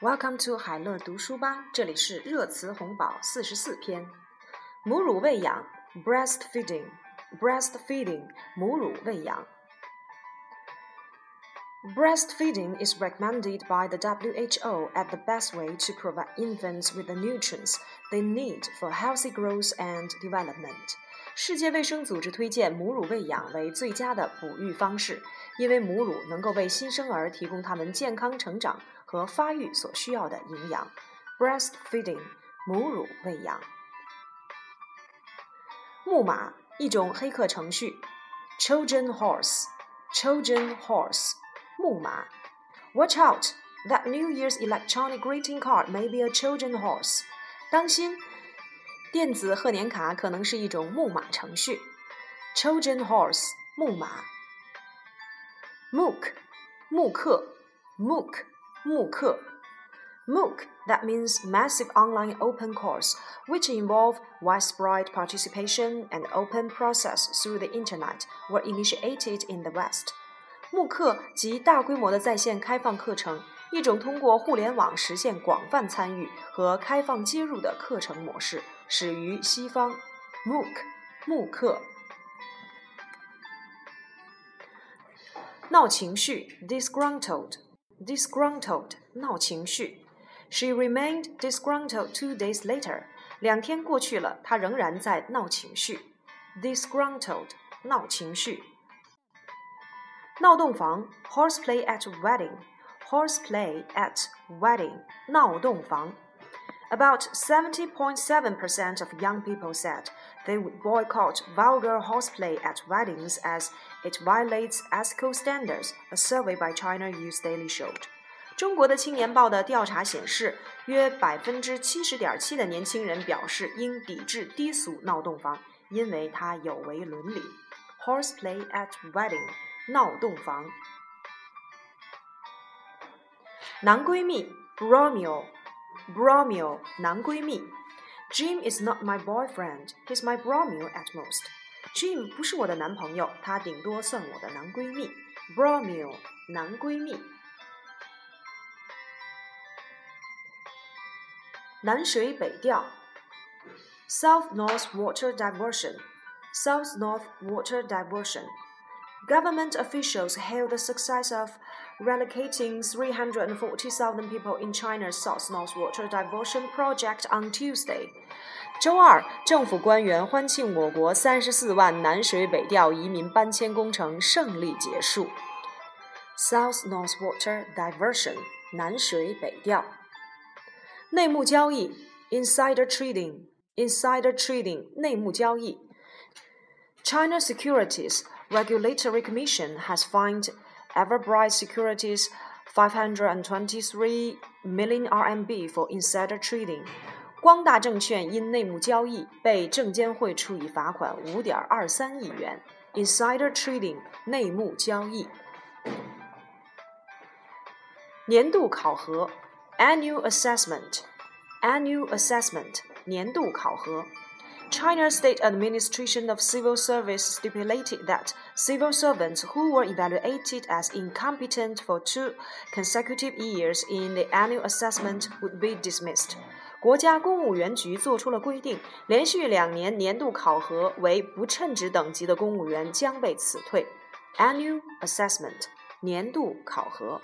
Welcome to 海乐读书吧，这里是热词红宝四十四篇。母乳喂养 （breastfeeding），breastfeeding，母乳喂养。Breastfeeding is recommended by the WHO as the best way to provide infants with the nutrients they need for healthy growth and development. 世界卫生组织推荐母乳喂养为最佳的哺育方式，因为母乳能够为新生儿提供他们健康成长 和发育所需要的营养。Breastfeeding，母乳喂养。木马，一种黑客程序。Children horse，Children horse，木马。Watch out! That New Year's electronic greeting card may be a children horse. 当心。电子贺年卡可能是一种木马程序，Trojan horse 木马，MOOC 慕课，MOOC 慕课，MOOC that means massive online open course which involve widespread participation and open process through the internet were initiated in the West。慕课即大规模的在线开放课程，一种通过互联网实现广泛参与和开放接入的课程模式。始于西方，MOOC，慕课。闹情绪 ，disgruntled，disgruntled，闹情绪。She remained disgruntled two days later。两天过去了，她仍然在闹情绪，disgruntled，闹情绪。闹洞房，horseplay at wedding，horseplay at wedding，闹洞房。About 70.7% of young people said they would boycott vulgar horseplay at weddings as it violates ethical standards, a survey by China Youth Daily showed. 中国的青年报的调查显示，约百分之七十点七的年轻人表示应抵制低俗闹洞房，因为它有违伦理。Horseplay at wedding，闹洞房。男闺蜜 Romeo。Bromeo 男闺蜜 ，Jim is not my boyfriend. He's my Bromeo at most. Jim 不是我的男朋友，他顶多算我的男闺蜜。Bromeo 男闺蜜。南水北调，South-North water diversion. South-North water diversion. Government officials hailed the success of relocating 340,000 people in China's South-North Water Diversion Project on Tuesday. 周二，政府官员欢庆我国三十四万南水北调移民搬迁工程胜利结束。South-North Water Diversion，南水北调。内幕交易，insider trading，insider trading，内幕交易。China Securities Regulatory Commission has fined Everbright Securities 523 million RMB for insider trading. 光大证券因内幕交易被证监会处以罚款五点二三亿元。Insider trading 内幕交易。年度考核 Annual assessment Annual assessment 年度考核。 China's State Administration of Civil Service stipulated that civil servants who were evaluated as incompetent for two consecutive years in the annual assessment would be dismissed. 国家公务员局作出了规定，连续两年年度考核为不称职等级的公务员将被辞退。Annual assessment，年度考核。